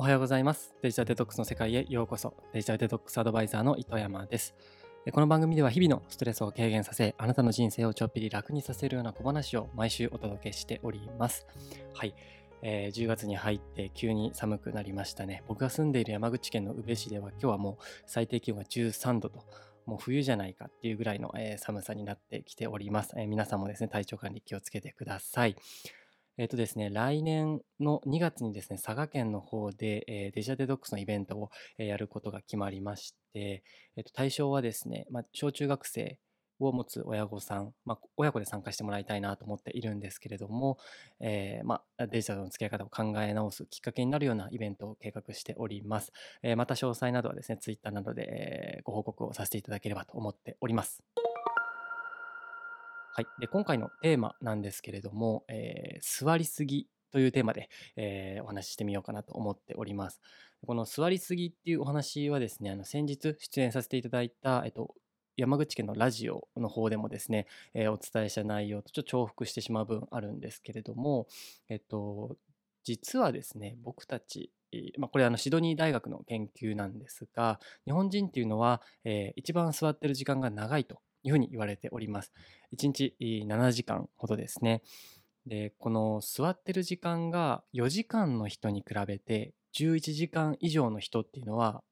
おはようございます。デジタルデトックスの世界へようこそ。デジタルデトックスアドバイザーの糸山です。この番組では日々のストレスを軽減させ、あなたの人生をちょっぴり楽にさせるような小話を毎週お届けしております。はい。えー10月に入って急に寒くなりましたね。僕が住んでいる山口県の宇部市では今日はもう最低気温が13度と、もう冬じゃないかっていうぐらいの、えー寒さになってきております、えー皆さんもですね、体調管理気をつけてください。えっ、とですね、来年の2月にですね、佐賀県の方で、えデジタルデトックスのイベントを、えやることが決まりまして、えっ、と、対象はですね、ま、小中学生を持つ親御さん、まあ、親子で参加してもらいたいなと思っているんですけれども、えーまあ、デジタルの付き合い方を考え直すきっかけになるようなイベントを計画しております。えーまた詳細などはですね、ツイッターなどで、ご報告をさせていただければと思っております。はい、で今回のテーマなんですけれども、えー座りすぎというテーマで、えーお話ししてみようかなと思っております。この座りすぎっていうお話はですね、あの先日出演させていただいた、えっと、山口県のラジオの方でもですね、えーお伝えした内容とちょっと重複してしまう分あるんですけれども、えっと、実はですね、僕たち、まあ、これあのシドニー大学の研究なんですが、日本人っていうのは、えー一番座ってる時間が長いというふうに言われております。1日7時間ほどですね。で、この座ってる時間が4時間の人に比べて11時間以上の人っていうのは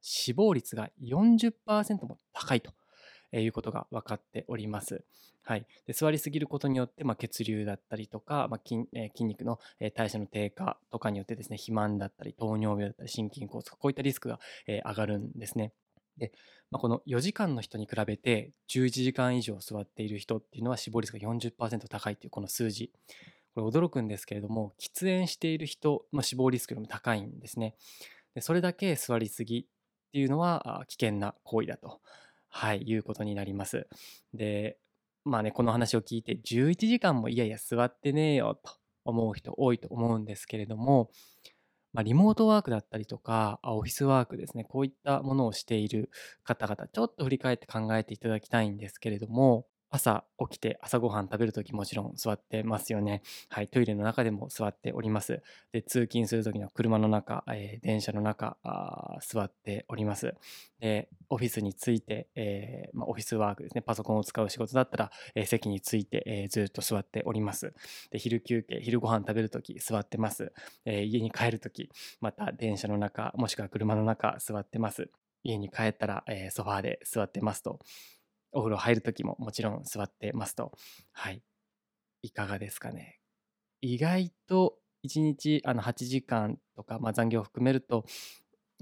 死亡率が40%も高いとえいうことが分かっております。はい、で座りすぎることによって、まあ、血流だったりとか、まあ筋えー筋肉のえー代謝の低下とかによってですね肥満だったり糖尿病だったり心筋梗塞こういったリスクが、えー上がるんですね。で、まあ、この4時間の人に比べて11時間以上座っている人っていうのは死亡率が40%高いというこの数字。これ驚くんですけれども喫煙している人の死亡リスクよりも高いんですね。でそれだけ座りすぎっていうのは危険な行為だと、はい、いうことになります。でまあねこの話を聞いて11時間もいやいや座ってねえよと思う人多いと思うんですけれどもまあ、リモートワークだったりとか、あオフィスワークですね、こういったものをしている方々、ちょっと振り返って考えていただきたいんですけれども、朝起きて朝ごはん食べるときもちろん座ってますよね。はい、トイレの中でも座っております。で、通勤するときの車の中、えー電車の中あ座っております。で、オフィスについて、えーまあ、オフィスワークですね、パソコンを使う仕事だったら、えー席について、えずっと座っております。で、昼休憩、昼ご飯食べるとき座ってます。え家に帰るとき、また電車の中、もしくは車の中座ってます。家に帰ったら、えソファーで座ってますと。お風呂入るときももちろん座ってますと。はい。いかがですかね。意外と1日あの8時間とか、まあ、残業を含めると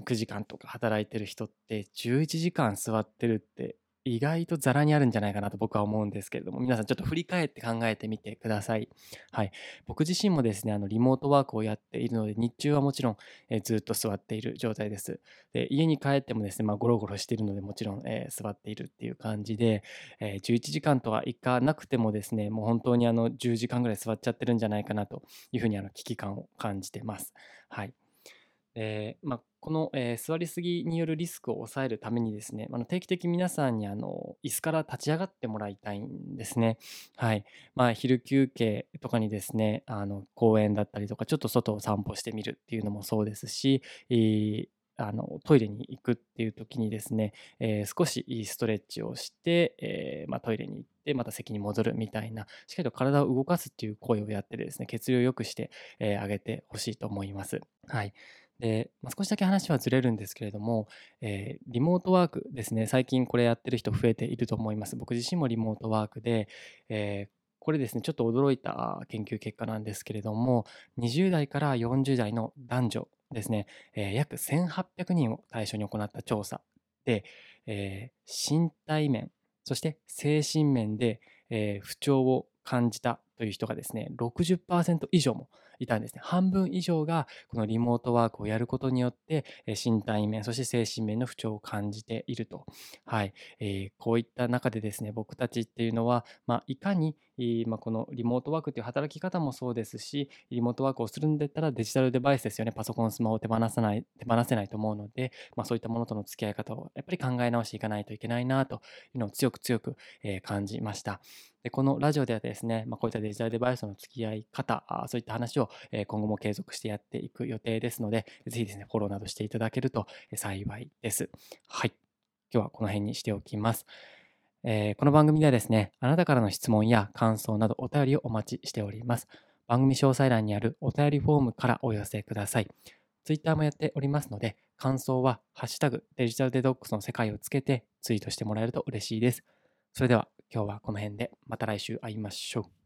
9時間とか働いてる人って11時間座ってるって意外とザラにあるんじゃないかなと僕は思うんですけれども皆さんちょっと振り返って考えてみてください。はい、僕自身もですねあのリモートワークをやっているので日中はもちろん、えーずっと座っている状態です。で家に帰ってもですね、まあ、ゴロゴロしているのでもちろん、えー座っているっていう感じで、えー11時間とはいかなくてもですねもう本当にあの10時間ぐらい座っちゃってるんじゃないかなというふうにあの危機感を感じてます。はいえーまあ、この、えー座りすぎによるリスクを抑えるためにですねあの定期的に皆さんにあの椅子から立ち上がってもらいたいんですね。はいまあ、昼休憩とかにですねあの公園だったりとかちょっと外を散歩してみるっていうのもそうですし、えーあのトイレに行くっていう時にですね、えー少しいいストレッチをして、えーまあ、トイレに行ってまた席に戻るみたいなしっかりと体を動かすっていう行為をやってですね血流を良くして、えーあげてほしいと思います。はいで、まあ、少しだけ話はずれるんですけれども、えーリモートワークですね。最近これやってる人増えていると思います。僕自身もリモートワークで、えーこれですねちょっと驚いた研究結果なんですけれども20代から40代の男女ですね、えー約1800人を対象に行った調査で、えー身体面そして精神面で、えー不調を感じたという人がですね60%以上もいたんですね。半分以上がこのリモートワークをやることによって、身体面そして精神面の不調を感じていると、はい。えーこういった中でですね僕たちっていうのは、まあ、いかに、まあ、このリモートワークという働き方もそうですしリモートワークをするんだったらデジタルデバイスですよねパソコンスマホを手放さない手放せないと思うので、まあ、そういったものとの付き合い方をやっぱり考え直していかないといけないなというのを強く強く、感じました。でこのラジオではですね、まあ、こういったデジタルデバイスの付き合い方、そういった話を、今後も継続してやっていく予定ですので、ぜひですね、フォローなどしていただけると幸いです。はい。今日はこの辺にしておきます。えー、この番組ではですね、あなたからの質問や感想などお便りをお待ちしております。番組詳細欄にあるお便りフォームからお寄せください。Twitter もやっておりますので、感想は、ハッシュタグデジタルデトックスの世界をつけてツイートしてもらえると嬉しいです。それでは今日はこの辺でまた来週会いましょう。